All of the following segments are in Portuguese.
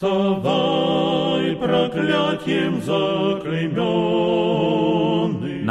Вставай, проклятием заклейменный.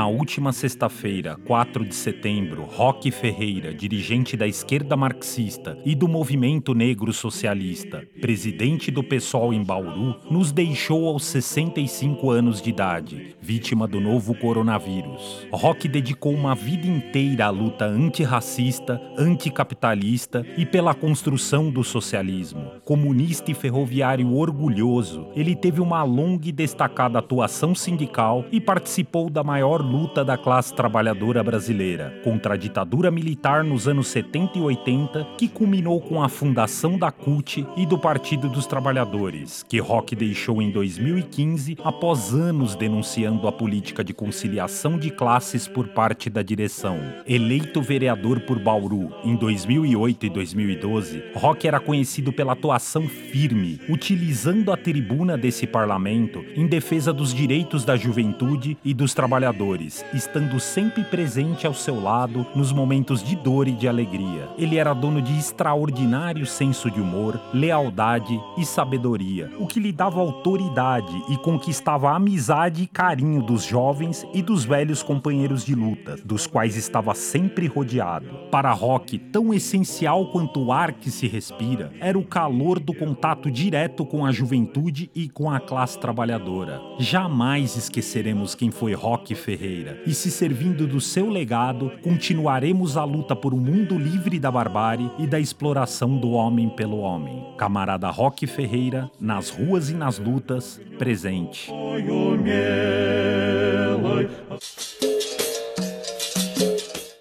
Última sexta-feira, 4 de setembro, Roque Ferreira, dirigente da esquerda marxista e do movimento negro socialista, presidente do PSOL em Bauru, nos deixou aos 65 anos de idade, vítima do novo coronavírus. Roque dedicou uma vida inteira à luta antirracista, anticapitalista e pela construção do socialismo. Comunista e ferroviário orgulhoso, ele teve uma longa e destacada atuação sindical e participou da maior luta da classe trabalhadora brasileira contra a ditadura militar nos anos 70 e 80, que culminou com a fundação da CUT e do Partido dos Trabalhadores, que Rock deixou em 2015 após anos denunciando a política de conciliação de classes por parte da direção. Eleito vereador por Bauru em 2008 e 2012, Rock era conhecido pela atuação firme, utilizando a tribuna desse parlamento em defesa dos direitos da juventude e dos trabalhadores estando sempre presente ao seu lado nos momentos de dor e de alegria. Ele era dono de extraordinário senso de humor, lealdade e sabedoria, o que lhe dava autoridade e conquistava a amizade e carinho dos jovens e dos velhos companheiros de luta, dos quais estava sempre rodeado. Para Rock, tão essencial quanto o ar que se respira, era o calor do contato direto com a juventude e com a classe trabalhadora. Jamais esqueceremos quem foi Rock Ferreira Ferreira, e se servindo do seu legado, continuaremos a luta por um mundo livre da barbárie e da exploração do homem pelo homem. Camarada Roque Ferreira, nas ruas e nas lutas, presente.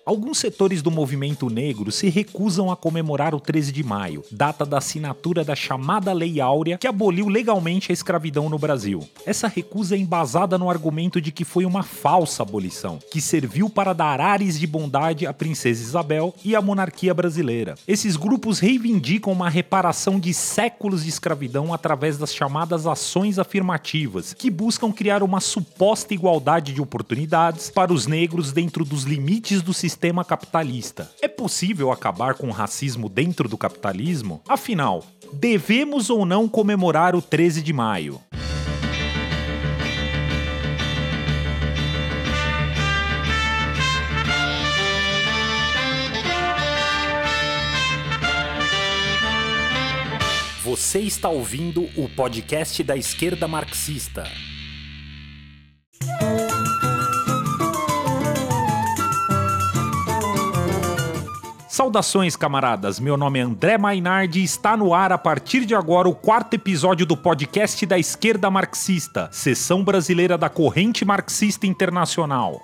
Alguns setores do movimento negro se recusam a comemorar o 13 de maio, data da assinatura da chamada Lei Áurea, que aboliu legalmente a escravidão no Brasil. Essa recusa é embasada no argumento de que foi uma falsa abolição, que serviu para dar ares de bondade à princesa Isabel e à monarquia brasileira. Esses grupos reivindicam uma reparação de séculos de escravidão através das chamadas ações afirmativas, que buscam criar uma suposta igualdade de oportunidades para os negros dentro dos limites do sistema sistema capitalista. É possível acabar com o racismo dentro do capitalismo? Afinal, devemos ou não comemorar o 13 de maio? Você está ouvindo o podcast da esquerda marxista. Saudações, camaradas. Meu nome é André Mainardi e está no ar a partir de agora o quarto episódio do podcast da esquerda marxista, seção brasileira da Corrente Marxista Internacional.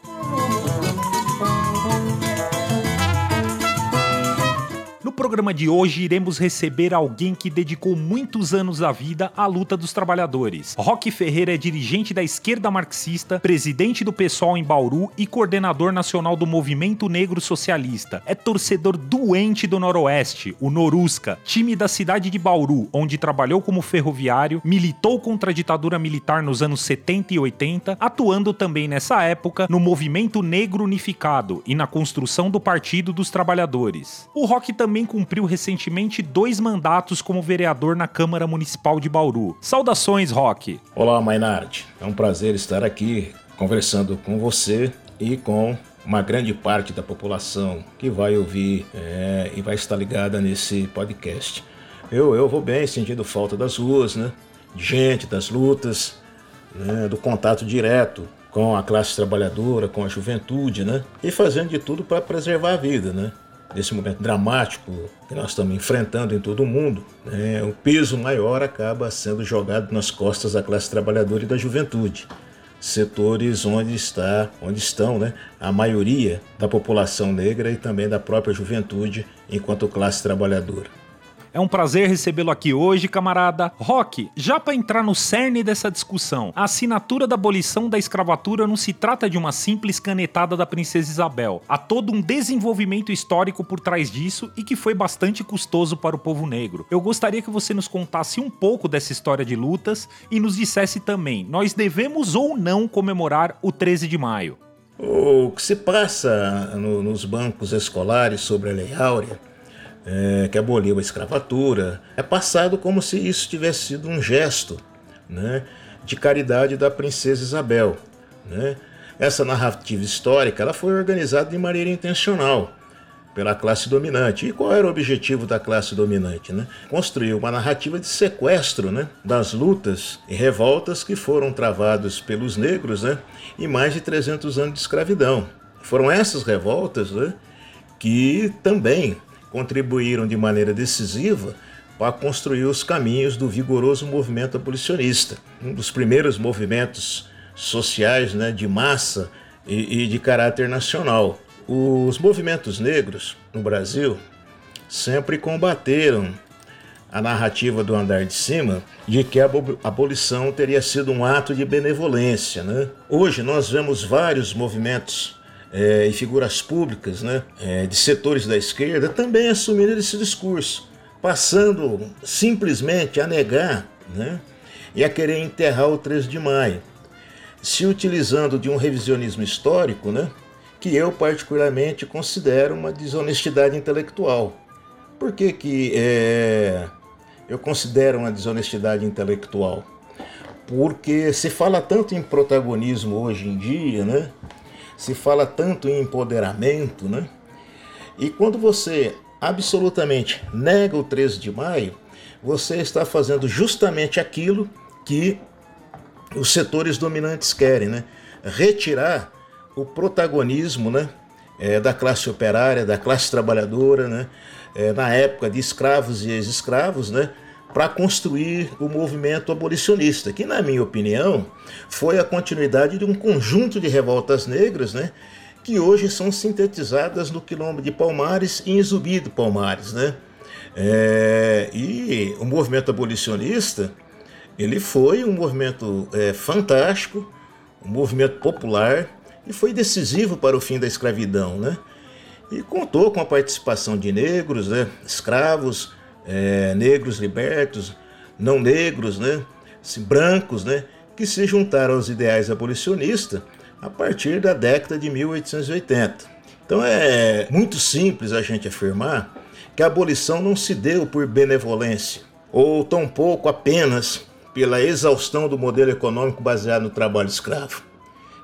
Programa de hoje iremos receber alguém que dedicou muitos anos da vida à luta dos trabalhadores. Roque Ferreira é dirigente da esquerda marxista, presidente do PSOL em Bauru e coordenador nacional do Movimento Negro Socialista. É torcedor doente do Noroeste, o Norusca, time da cidade de Bauru, onde trabalhou como ferroviário, militou contra a ditadura militar nos anos 70 e 80, atuando também nessa época no Movimento Negro Unificado e na construção do Partido dos Trabalhadores. O também também cumpriu recentemente dois mandatos como vereador na Câmara Municipal de Bauru. Saudações, Roque! Olá, Mainardi. É um prazer estar aqui conversando com você e com uma grande parte da população que vai ouvir é, e vai estar ligada nesse podcast. Eu, eu vou bem, sentindo falta das ruas, né? De gente, das lutas, né? do contato direto com a classe trabalhadora, com a juventude, né? E fazendo de tudo para preservar a vida, né? Nesse momento dramático que nós estamos enfrentando em todo o mundo, né, o peso maior acaba sendo jogado nas costas da classe trabalhadora e da juventude, setores onde está, onde estão, né, a maioria da população negra e também da própria juventude enquanto classe trabalhadora. É um prazer recebê-lo aqui hoje, camarada. Rock, já para entrar no cerne dessa discussão, a assinatura da abolição da escravatura não se trata de uma simples canetada da princesa Isabel. Há todo um desenvolvimento histórico por trás disso e que foi bastante custoso para o povo negro. Eu gostaria que você nos contasse um pouco dessa história de lutas e nos dissesse também, nós devemos ou não comemorar o 13 de maio? O que se passa no, nos bancos escolares sobre a Lei Áurea é, que aboliu a escravatura, é passado como se isso tivesse sido um gesto né, de caridade da princesa Isabel. Né? Essa narrativa histórica ela foi organizada de maneira intencional pela classe dominante. E qual era o objetivo da classe dominante? Né? Construir uma narrativa de sequestro né, das lutas e revoltas que foram travadas pelos negros né, em mais de 300 anos de escravidão. Foram essas revoltas né, que também contribuíram de maneira decisiva para construir os caminhos do vigoroso movimento abolicionista, um dos primeiros movimentos sociais né, de massa e, e de caráter nacional. Os movimentos negros no Brasil sempre combateram a narrativa do andar de cima de que a abolição teria sido um ato de benevolência. Né? Hoje nós vemos vários movimentos é, e figuras públicas né, é, de setores da esquerda também assumindo esse discurso, passando simplesmente a negar né, e a querer enterrar o 13 de maio, se utilizando de um revisionismo histórico né, que eu particularmente considero uma desonestidade intelectual. Por que, que é, eu considero uma desonestidade intelectual? Porque se fala tanto em protagonismo hoje em dia, né? Se fala tanto em empoderamento, né? E quando você absolutamente nega o 13 de maio, você está fazendo justamente aquilo que os setores dominantes querem, né? Retirar o protagonismo, né? É, da classe operária, da classe trabalhadora, né? É, na época de escravos e ex-escravos, né? Para construir o movimento abolicionista, que, na minha opinião, foi a continuidade de um conjunto de revoltas negras, né, que hoje são sintetizadas no Quilombo de Palmares e em Zumbi do Palmares. Né? É, e o movimento abolicionista ele foi um movimento é, fantástico, um movimento popular e foi decisivo para o fim da escravidão. Né? E contou com a participação de negros, né, escravos, é, negros libertos, não negros, né, brancos, né, que se juntaram aos ideais abolicionistas a partir da década de 1880. Então é muito simples a gente afirmar que a abolição não se deu por benevolência, ou tampouco apenas pela exaustão do modelo econômico baseado no trabalho escravo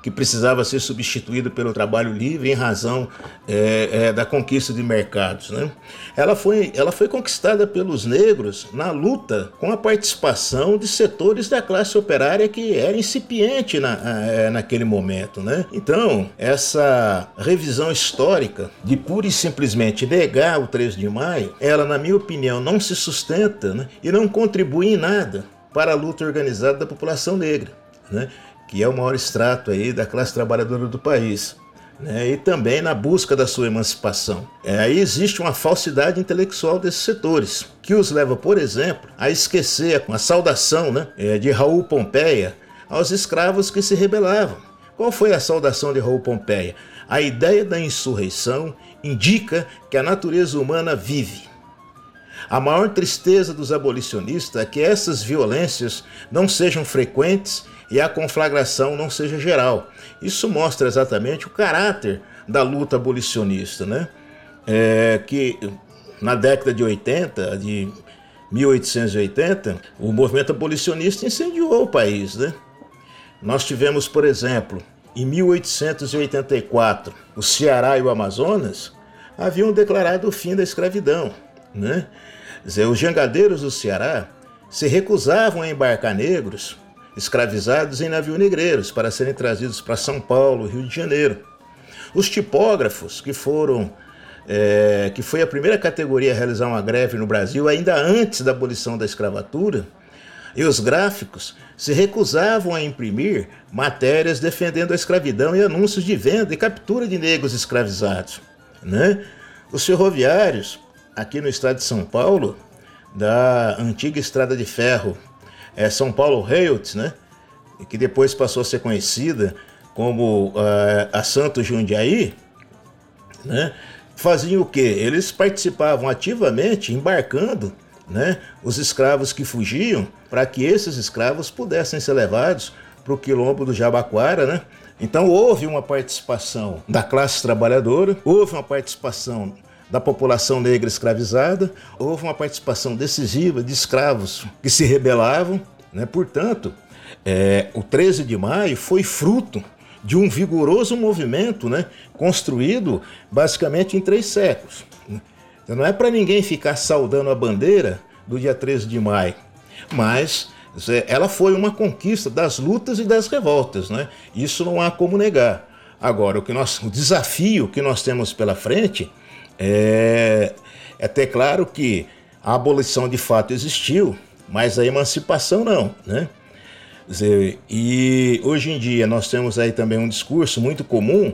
que precisava ser substituído pelo trabalho livre em razão é, é, da conquista de mercados. Né? Ela, foi, ela foi conquistada pelos negros na luta com a participação de setores da classe operária que era incipiente na, é, naquele momento. Né? Então, essa revisão histórica de pura e simplesmente negar o 3 de maio, ela, na minha opinião, não se sustenta né? e não contribui em nada para a luta organizada da população negra. Né? Que é o maior extrato aí da classe trabalhadora do país. Né, e também na busca da sua emancipação. É, aí existe uma falsidade intelectual desses setores, que os leva, por exemplo, a esquecer a saudação né, é, de Raul Pompeia aos escravos que se rebelavam. Qual foi a saudação de Raul Pompeia? A ideia da insurreição indica que a natureza humana vive. A maior tristeza dos abolicionistas é que essas violências não sejam frequentes e a conflagração não seja geral. Isso mostra exatamente o caráter da luta abolicionista, né? É, que na década de 80, de 1880, o movimento abolicionista incendiou o país, né? Nós tivemos, por exemplo, em 1884, o Ceará e o Amazonas haviam declarado o fim da escravidão, né? Dizer, os jangadeiros do Ceará se recusavam a embarcar negros escravizados em navio negreiros para serem trazidos para São Paulo, Rio de Janeiro. Os tipógrafos, que foram é, que foi a primeira categoria a realizar uma greve no Brasil ainda antes da abolição da escravatura, e os gráficos se recusavam a imprimir matérias defendendo a escravidão e anúncios de venda e captura de negros escravizados. Né? Os ferroviários, aqui no estado de São Paulo, da antiga estrada de ferro é, São Paulo Rails, né? que depois passou a ser conhecida como uh, a Santos Jundiaí, né? faziam o quê? Eles participavam ativamente, embarcando né, os escravos que fugiam, para que esses escravos pudessem ser levados para o quilombo do Jabaquara, né? Então houve uma participação da classe trabalhadora, houve uma participação da população negra escravizada, houve uma participação decisiva de escravos que se rebelavam. Né? Portanto, é, o 13 de maio foi fruto de um vigoroso movimento né, construído basicamente em três séculos. Então, não é para ninguém ficar saudando a bandeira do dia 13 de maio, mas ela foi uma conquista das lutas e das revoltas, né? Isso não há como negar. Agora, o, que nós, o desafio que nós temos pela frente é, é ter claro que a abolição de fato existiu, mas a emancipação não, né? Dizer, e hoje em dia nós temos aí também um discurso muito comum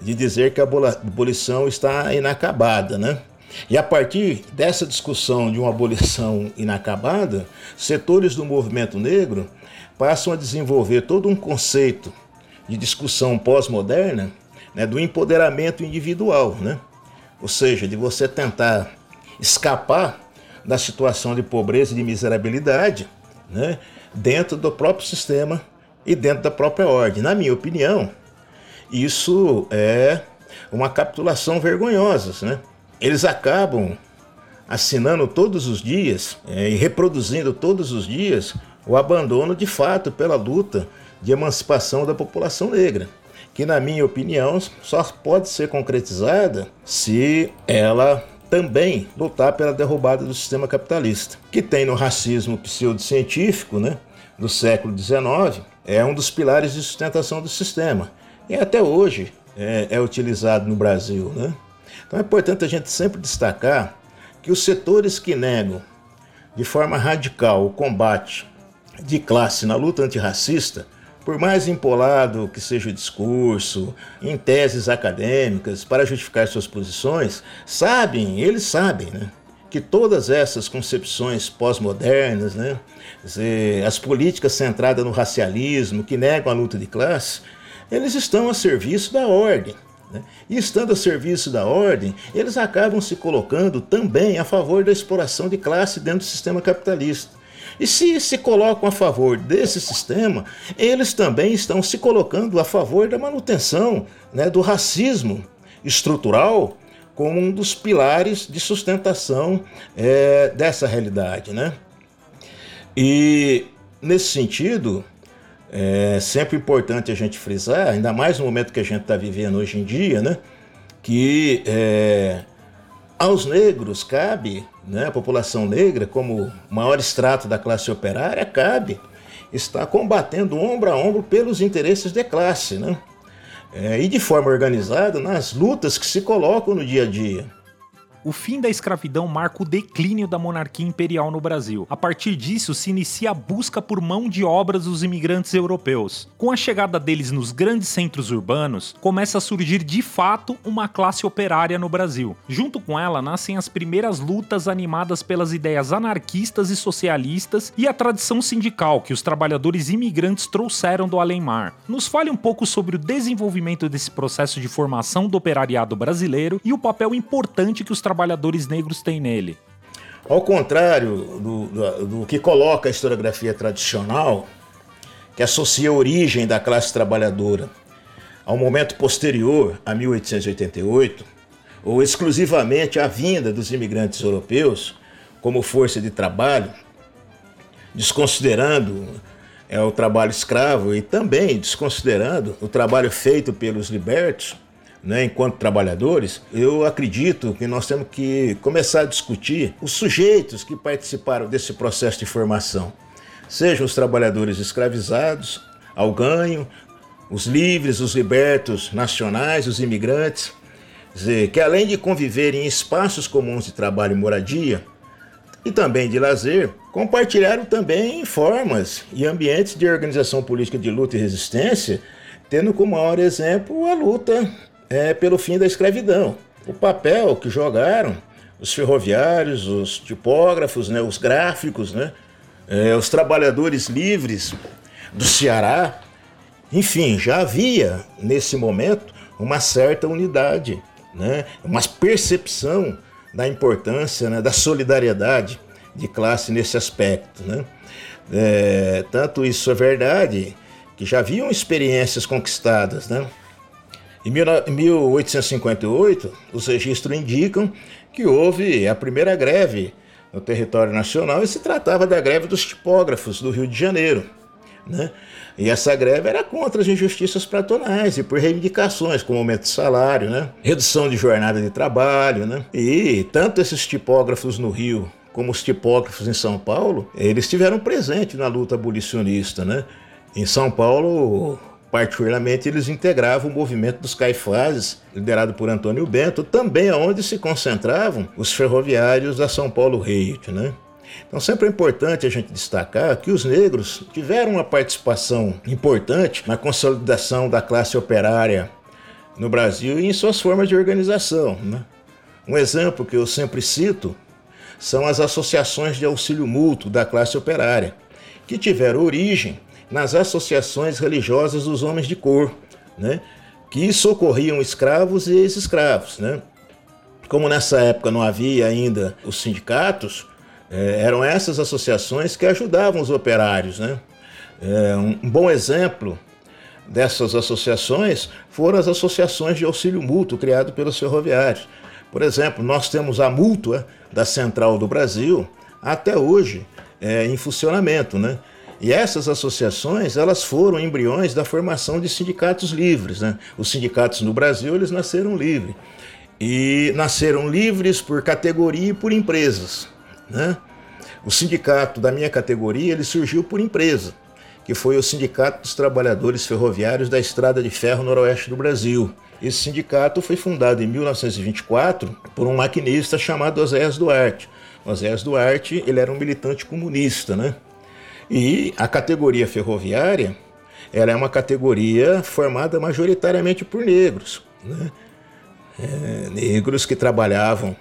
de dizer que a abolição está inacabada, né? E a partir dessa discussão de uma abolição inacabada, setores do movimento negro passam a desenvolver todo um conceito de discussão pós-moderna né, do empoderamento individual, né? Ou seja, de você tentar escapar da situação de pobreza e de miserabilidade né, dentro do próprio sistema e dentro da própria ordem. Na minha opinião, isso é uma capitulação vergonhosa. Né? Eles acabam assinando todos os dias é, e reproduzindo todos os dias o abandono de fato pela luta de emancipação da população negra, que, na minha opinião, só pode ser concretizada se ela também lutar pela derrubada do sistema capitalista, que tem no racismo pseudocientífico né, do século XIX, é um dos pilares de sustentação do sistema. E até hoje é, é utilizado no Brasil. Né? Então é importante a gente sempre destacar que os setores que negam de forma radical o combate de classe na luta antirracista por mais empolado que seja o discurso, em teses acadêmicas, para justificar suas posições, sabem, eles sabem, né? que todas essas concepções pós-modernas, né, as políticas centradas no racialismo, que negam a luta de classe, eles estão a serviço da ordem. Né? E estando a serviço da ordem, eles acabam se colocando também a favor da exploração de classe dentro do sistema capitalista. E se se colocam a favor desse sistema, eles também estão se colocando a favor da manutenção né, do racismo estrutural como um dos pilares de sustentação é, dessa realidade. Né? E nesse sentido, é sempre importante a gente frisar, ainda mais no momento que a gente está vivendo hoje em dia, né, que é, aos negros cabe, né, a população negra, como maior extrato da classe operária, cabe estar combatendo ombro a ombro pelos interesses de classe, né? É, e de forma organizada nas lutas que se colocam no dia a dia. O fim da escravidão marca o declínio da monarquia imperial no Brasil. A partir disso, se inicia a busca por mão de obras dos imigrantes europeus. Com a chegada deles nos grandes centros urbanos, começa a surgir de fato uma classe operária no Brasil. Junto com ela nascem as primeiras lutas animadas pelas ideias anarquistas e socialistas e a tradição sindical que os trabalhadores imigrantes trouxeram do além-mar. Nos fale um pouco sobre o desenvolvimento desse processo de formação do operariado brasileiro e o papel importante que os trabalhadores trabalhadores negros têm nele? Ao contrário do, do, do, que coloca a historiografia tradicional, que associa a origem da classe trabalhadora ao momento posterior a 1888, ou exclusivamente à vinda dos imigrantes europeus como força de trabalho, desconsiderando é, o trabalho escravo e também desconsiderando o trabalho feito pelos libertos, né, enquanto trabalhadores, eu acredito que nós temos que começar a discutir os sujeitos que participaram desse processo de formação, sejam os trabalhadores escravizados ao ganho, os livres, os libertos nacionais, os imigrantes, dizer, que além de conviver em espaços comuns de trabalho e moradia, e também de lazer, compartilharam também formas e ambientes de organização política de luta e resistência, tendo como maior exemplo a luta é, pelo fim da escravidão. O papel que jogaram os ferroviários, os tipógrafos, né, os gráficos, né, é, os trabalhadores livres do Ceará, enfim, já havia nesse momento uma certa unidade, né, uma percepção da importância, né, da solidariedade de classe nesse aspecto. Né. É, tanto isso é verdade que já haviam experiências conquistadas, né? Em 1858, os registros indicam que houve a primeira greve no território nacional e se tratava da greve dos tipógrafos do Rio de Janeiro. Né? E essa greve era contra as injustiças patronais e por reivindicações como aumento de salário, né? redução de jornada de trabalho. Né? E tanto esses tipógrafos no Rio como os tipógrafos em São Paulo, eles tiveram presente na luta abolicionista. Né? Em São Paulo, particularmente, eles integravam o movimento dos caifazes, liderado por Antônio Bento, também aonde se concentravam os ferroviários da São Paulo Reit, né? Então sempre é importante a gente destacar que os negros tiveram uma participação importante na consolidação da classe operária no Brasil e em suas formas de organização. Né? Um exemplo que eu sempre cito são as associações de auxílio mútuo da classe operária, que tiveram origem nas associações religiosas dos homens de cor, né? que socorriam escravos e ex-escravos. Né? Como nessa época não havia ainda os sindicatos, é, eram essas associações que ajudavam os operários. Né? É, um bom exemplo dessas associações foram as associações de auxílio mútuo criado pelos ferroviários. Por exemplo, nós temos a mútua da Central do Brasil até hoje é, em funcionamento, né? E essas associações, elas foram embriões da formação de sindicatos livres, né? Os sindicatos no Brasil, eles nasceram livres. E nasceram livres por categoria e por empresas. Né? O sindicato da minha categoria ele surgiu por empresa, que foi o Sindicato dos Trabalhadores Ferroviários da Estrada de Ferro Noroeste do Brasil. Esse sindicato foi fundado em 1924 por um maquinista chamado Oséias Duarte. Oséias Duarte ele era um militante comunista, né? E a categoria ferroviária era é uma categoria formada majoritariamente por negros, né? É, negros que trabalhavam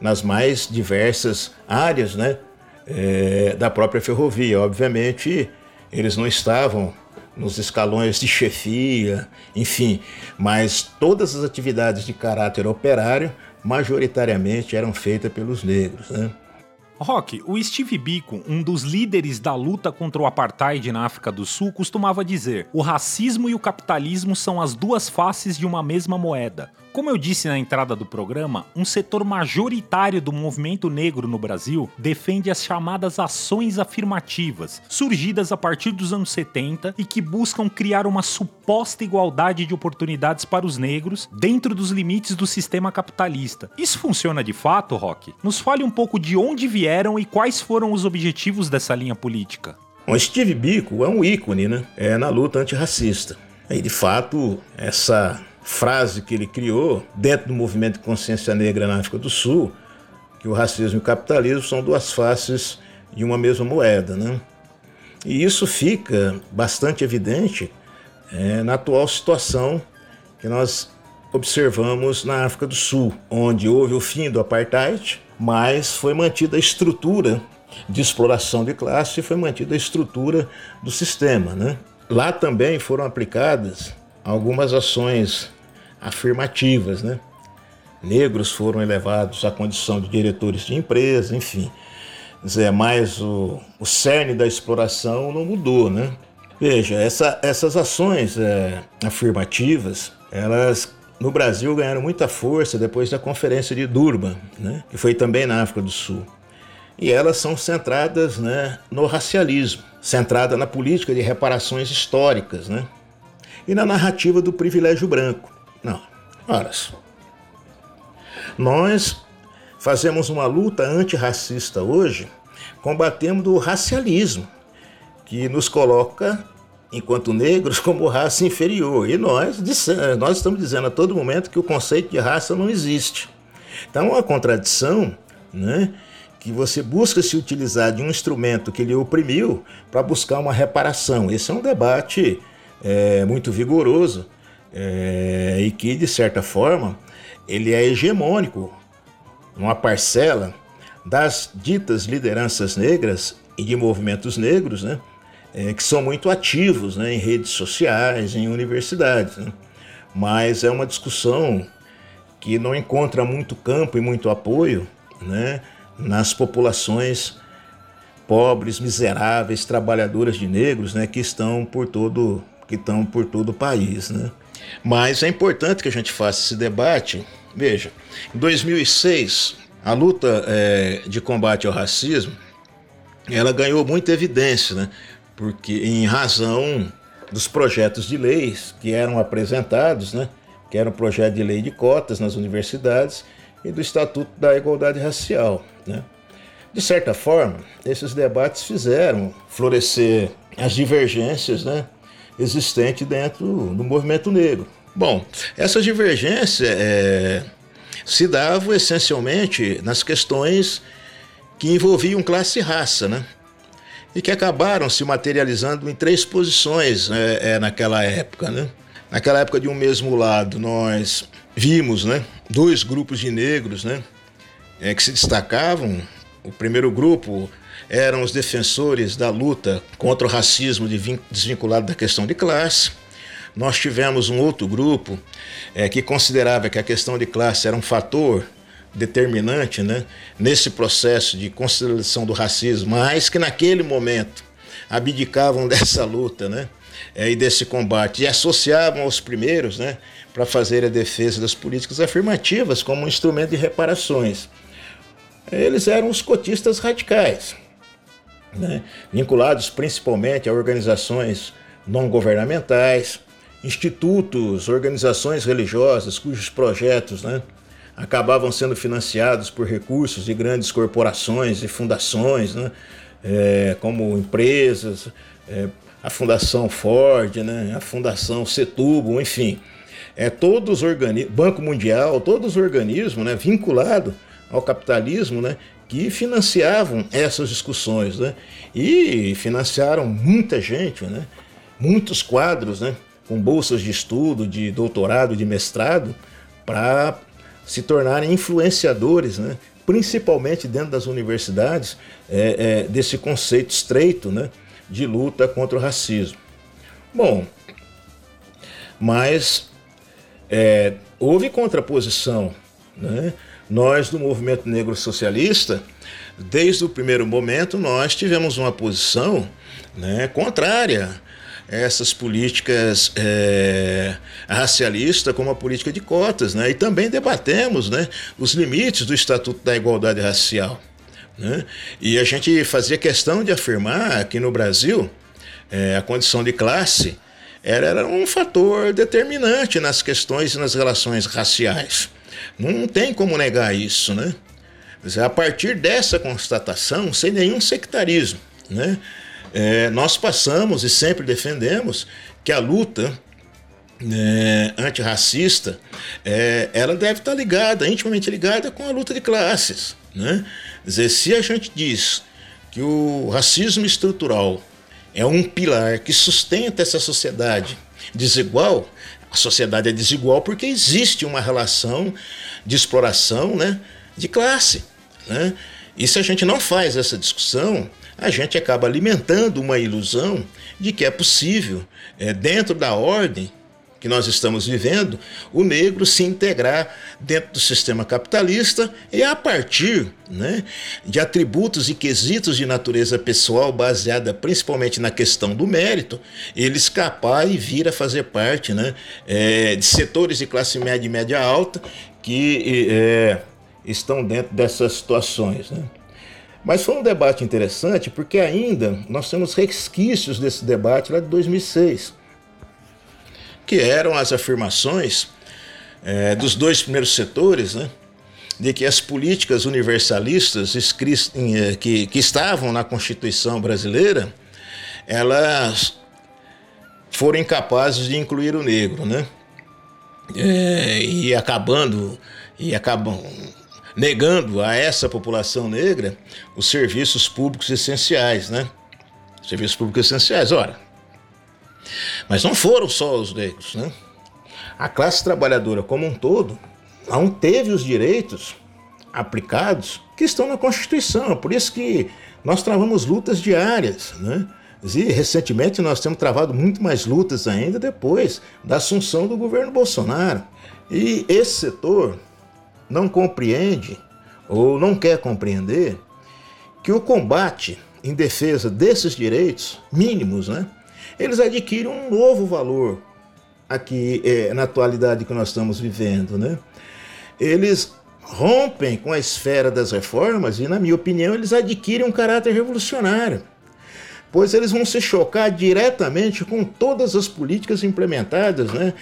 nas mais diversas áreas né, é, da própria ferrovia. Obviamente, eles não estavam nos escalões de chefia, enfim, mas todas as atividades de caráter operário majoritariamente eram feitas pelos negros. Né? Rock, o Steve Biko, um dos líderes da luta contra o apartheid na África do Sul, costumava dizer: o racismo e o capitalismo são as duas faces de uma mesma moeda. Como eu disse na entrada do programa, um setor majoritário do movimento negro no Brasil defende as chamadas ações afirmativas, surgidas a partir dos anos 70 e que buscam criar uma suposta igualdade de oportunidades para os negros dentro dos limites do sistema capitalista. Isso funciona de fato, Rock? Nos fale um pouco de onde vieram e quais foram os objetivos dessa linha política. O Steve Biko é um ícone né? é na luta antirracista. E de fato, essa frase que ele criou dentro do movimento de consciência negra na África do Sul, que o racismo e o capitalismo são duas faces de uma mesma moeda, né? E isso fica bastante evidente é, na atual situação que nós observamos na África do Sul, onde houve o fim do apartheid, mas foi mantida a estrutura de exploração de classe e foi mantida a estrutura do sistema. Né? Lá também foram aplicadas algumas ações afirmativas, né? Negros foram elevados à condição de diretores de empresa, enfim. Dizer, mas o, o cerne da exploração não mudou, né? Veja, essa, essas ações é, afirmativas, elas no Brasil ganharam muita força depois da Conferência de Durban, né? que foi também na África do Sul. E elas são centradas né, no racialismo, centrada na política de reparações históricas, né? E na narrativa do privilégio branco. Não. Ora, nós fazemos uma luta antirracista hoje, combatendo o racialismo, que nos coloca, enquanto negros, como raça inferior. E nós, nós estamos dizendo a todo momento que o conceito de raça não existe. Então, é uma contradição, né? que você busca se utilizar de um instrumento que lhe oprimiu para buscar uma reparação. Esse é um debate é, muito vigoroso é, e que, de certa forma, ele é hegemônico, uma parcela das ditas lideranças negras e de movimentos negros, né, é, que são muito ativos né, em redes sociais, em universidades. Né, mas é uma discussão que não encontra muito campo e muito apoio né, nas populações pobres, miseráveis, trabalhadoras de negros, né, que estão por todo que estão por todo o país, né? Mas é importante que a gente faça esse debate. Veja, em 2006, a luta é, de combate ao racismo ela ganhou muita evidência, né? porque em razão dos projetos de leis que eram apresentados, né? que era o projeto de lei de cotas nas universidades e do Estatuto da Igualdade Racial. Né? De certa forma, esses debates fizeram florescer as divergências né, existentes dentro do movimento negro. Bom, essas divergências é, se davam essencialmente nas questões que envolviam classe e raça, né? E que acabaram se materializando em três posições é, é, naquela época, né? Naquela época, de um mesmo lado, nós vimos né, dois grupos de negros né, é, que se destacavam. O primeiro grupo eram os defensores da luta contra o racismo desvinculado da questão de classe. Nós tivemos um outro grupo é, que considerava que a questão de classe era um fator determinante né, nesse processo de consideração do racismo, mas que naquele momento abdicavam dessa luta né, é, e desse combate e associavam aos primeiros né, para fazer a defesa das políticas afirmativas como um instrumento de reparações. Eles eram os cotistas radicais, né, vinculados principalmente a organizações não governamentais, institutos, organizações religiosas cujos projetos né, acabavam sendo financiados por recursos de grandes corporações e fundações, né, é, como empresas, é, a Fundação Ford, né, a Fundação Setúbal, enfim, é, todos Banco Mundial, todos os organismos né, vinculados ao capitalismo né, que financiavam essas discussões né, e financiaram muita gente, né, muitos quadros né, com bolsas de estudo, de doutorado, de mestrado, para se tornarem influenciadores, né, principalmente dentro das universidades, é, é, desse conceito estreito né, de luta contra o racismo. Bom, mas é, houve contraposição. Né? Nós, do movimento negro socialista, desde o primeiro momento, nós tivemos uma posição né, contrária a essas políticas é, racialistas como a política de cotas, né? E também debatemos, né, os limites do Estatuto da Igualdade Racial. Né? E a gente fazia questão de afirmar que no Brasil é, a condição de classe era, era um fator determinante nas questões e nas relações raciais. Não tem como negar isso, né? A partir dessa constatação, sem nenhum sectarismo, né? É, nós passamos e sempre defendemos que a luta é, antirracista é, ela deve estar ligada, intimamente ligada com a luta de classes. Né? dizer, se a gente diz que o racismo estrutural é um pilar que sustenta essa sociedade desigual, a sociedade é desigual porque existe uma relação de exploração né, de classe. Né? E se a gente não faz essa discussão, a gente acaba alimentando uma ilusão de que é possível, é, dentro da ordem, que nós estamos vivendo, o negro se integrar dentro do sistema capitalista e a partir né, de atributos e quesitos de natureza pessoal baseada principalmente na questão do mérito, ele escapar e vir a fazer parte né, é, de setores de classe média e média alta que é, estão dentro dessas situações. Né. Mas foi um debate interessante porque ainda nós temos resquícios desse debate lá de 2006 que eram as afirmações é, dos dois primeiros setores, né, de que as políticas universalistas é, que, que estavam na Constituição brasileira, elas foram incapazes de incluir o negro, né? É, e acabando e acabam negando a essa população negra os serviços públicos essenciais, né? Serviços públicos essenciais. Ora, mas não foram só os negros, né? A classe trabalhadora como um todo não teve os direitos aplicados que estão na Constituição. Por isso que nós travamos lutas diárias, né? E recentemente nós temos travado muito mais lutas ainda depois da assunção do governo Bolsonaro. E esse setor não compreende ou não quer compreender que o combate em defesa desses direitos mínimos, né, eles adquirem um novo valor aqui é, na atualidade que nós estamos vivendo, né? Eles rompem com a esfera das reformas e, na minha opinião, eles adquirem um caráter revolucionário, pois eles vão se chocar diretamente com todas as políticas implementadas, né,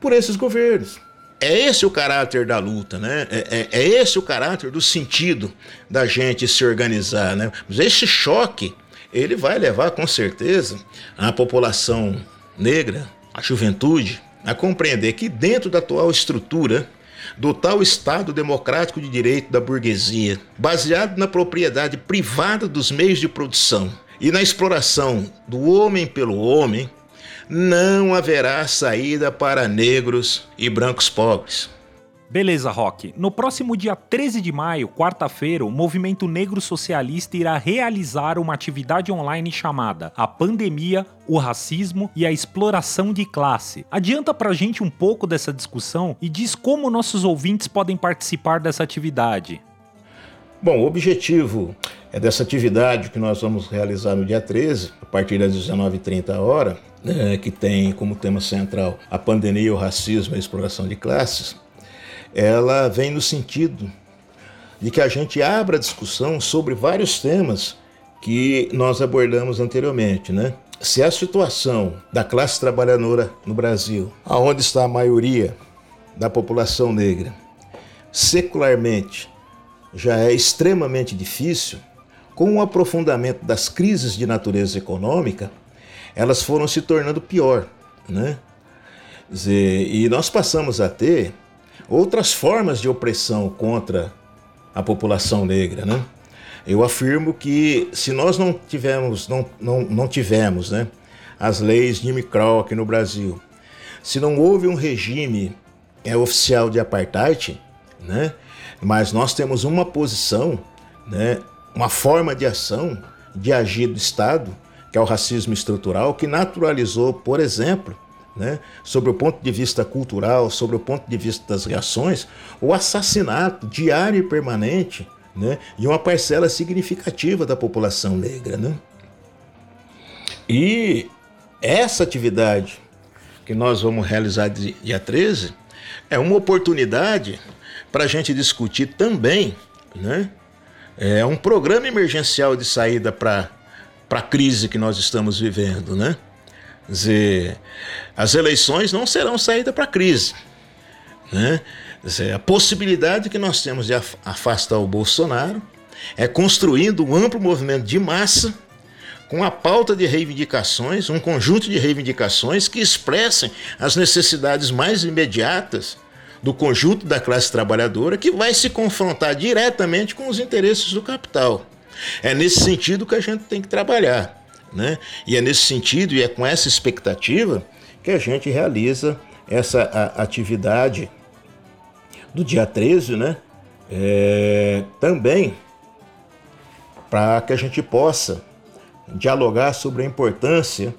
por esses governos. É esse o caráter da luta, né? É, é, é esse o caráter do sentido da gente se organizar, né? Mas esse choque, ele vai levar com certeza a população negra, a juventude, a compreender que dentro da atual estrutura do tal Estado democrático de direito da burguesia, baseado na propriedade privada dos meios de produção e na exploração do homem pelo homem, não haverá saída para negros e brancos pobres. Beleza, Rock. No próximo dia 13 de maio, quarta-feira, o Movimento Negro Socialista irá realizar uma atividade online chamada A Pandemia, o Racismo e a Exploração de Classe. Adianta pra gente um pouco dessa discussão e diz como nossos ouvintes podem participar dessa atividade. Bom, o objetivo é dessa atividade que nós vamos realizar no dia 13, a partir das 19h30 hora, né, que tem como tema central a pandemia, o racismo e a exploração de classes ela vem no sentido de que a gente abra discussão sobre vários temas que nós abordamos anteriormente, né? Se a situação da classe trabalhadora no Brasil, aonde está a maioria da população negra, secularmente já é extremamente difícil, com o aprofundamento das crises de natureza econômica, elas foram se tornando pior, né? e nós passamos a ter outras formas de opressão contra a população negra, né? Eu afirmo que se nós não tivemos, não, não, não tivemos, né, as leis Jimmy Crow aqui no Brasil, se não houve um regime é, oficial de apartheid, né, mas nós temos uma posição, né, uma forma de ação, de agir do Estado, que é o racismo estrutural, que naturalizou, por exemplo, né, sobre o ponto de vista cultural, sobre o ponto de vista das reações, o assassinato diário e permanente né, de uma parcela significativa da população negra. Né? E essa atividade que nós vamos realizar dia 13 é uma oportunidade para a gente discutir também né, é um programa emergencial de saída para a crise que nós estamos vivendo. Né? Dizer, as eleições não serão saída para a crise. Né? Dizer, a possibilidade que nós temos de afastar o Bolsonaro é construindo um amplo movimento de massa com a pauta de reivindicações, um conjunto de reivindicações que expressem as necessidades mais imediatas do conjunto da classe trabalhadora que vai se confrontar diretamente com os interesses do capital. É nesse sentido que a gente tem que trabalhar. Né? E é nesse sentido e é com essa expectativa que a gente realiza essa atividade do dia 13, né? É, também para que a gente possa dialogar sobre a importância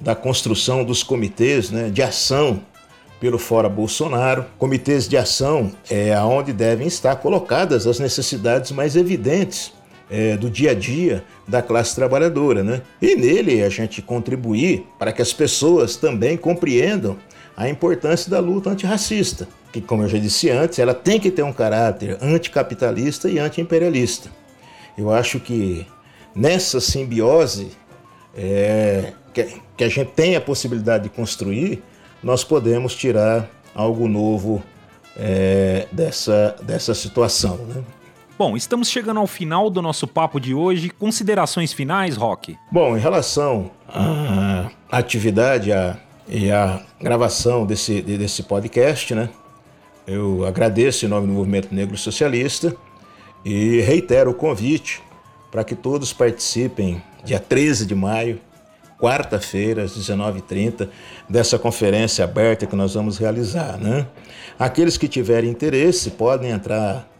da construção dos comitês né, de ação pelo Fora Bolsonaro. Comitês de ação é aonde devem estar colocadas as necessidades mais evidentes é, do dia a dia da classe trabalhadora, né? E nele a gente contribuir para que as pessoas também compreendam a importância da luta antirracista, que, como eu já disse antes, ela tem que ter um caráter anticapitalista e antiimperialista. Eu acho que nessa simbiose é, que, que a gente tem a possibilidade de construir, nós podemos tirar algo novo é, dessa, dessa situação. Né? Bom, estamos chegando ao final do nosso papo de hoje. Considerações finais, Rock? Bom, em relação à atividade a, e à gravação desse, desse podcast, né? Eu agradeço em nome do Movimento Negro Socialista e reitero o convite para que todos participem dia 13 de maio, quarta-feira, às 19h30, dessa conferência aberta que nós vamos realizar. Né? Aqueles que tiverem interesse podem entrar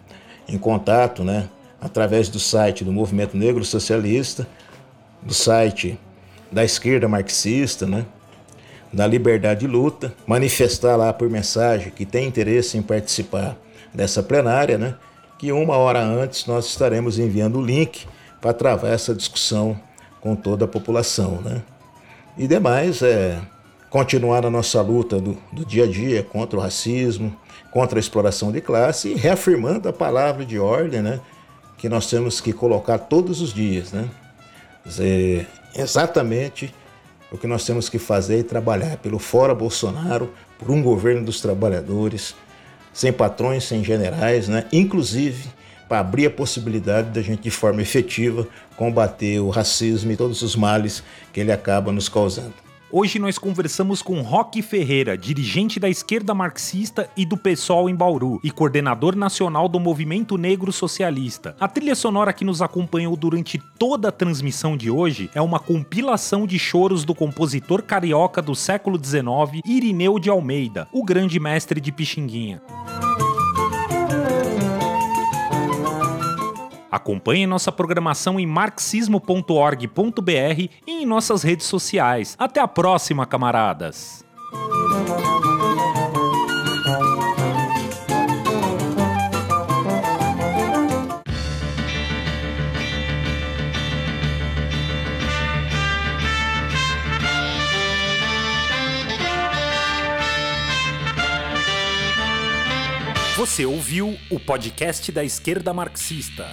em contato, né, através do site do Movimento Negro Socialista, do site da esquerda marxista, né, da Liberdade de Luta, manifestar lá por mensagem que tem interesse em participar dessa plenária, né, que uma hora antes nós estaremos enviando o link para travar essa discussão com toda a população, né. E demais, é, continuar na nossa luta do, do dia a dia contra o racismo, contra a exploração de classe reafirmando a palavra de ordem, né? Que nós temos que colocar todos os dias, né? Exatamente o que nós temos que fazer é trabalhar pelo fora Bolsonaro, por um governo dos trabalhadores, sem patrões, sem generais, né? Inclusive para abrir a possibilidade da gente de forma efetiva combater o racismo e todos os males que ele acaba nos causando. Hoje nós conversamos com Roque Ferreira, dirigente da esquerda marxista e do PSOL em Bauru e coordenador nacional do Movimento Negro Socialista. A trilha sonora que nos acompanhou durante toda a transmissão de hoje é uma compilação de choros do compositor carioca do século XIX, Irineu de Almeida, o grande mestre de Pixinguinha. Acompanhe nossa programação em marxismo.org.br e em nossas redes sociais. Até a próxima, camaradas! Você ouviu o podcast da esquerda marxista.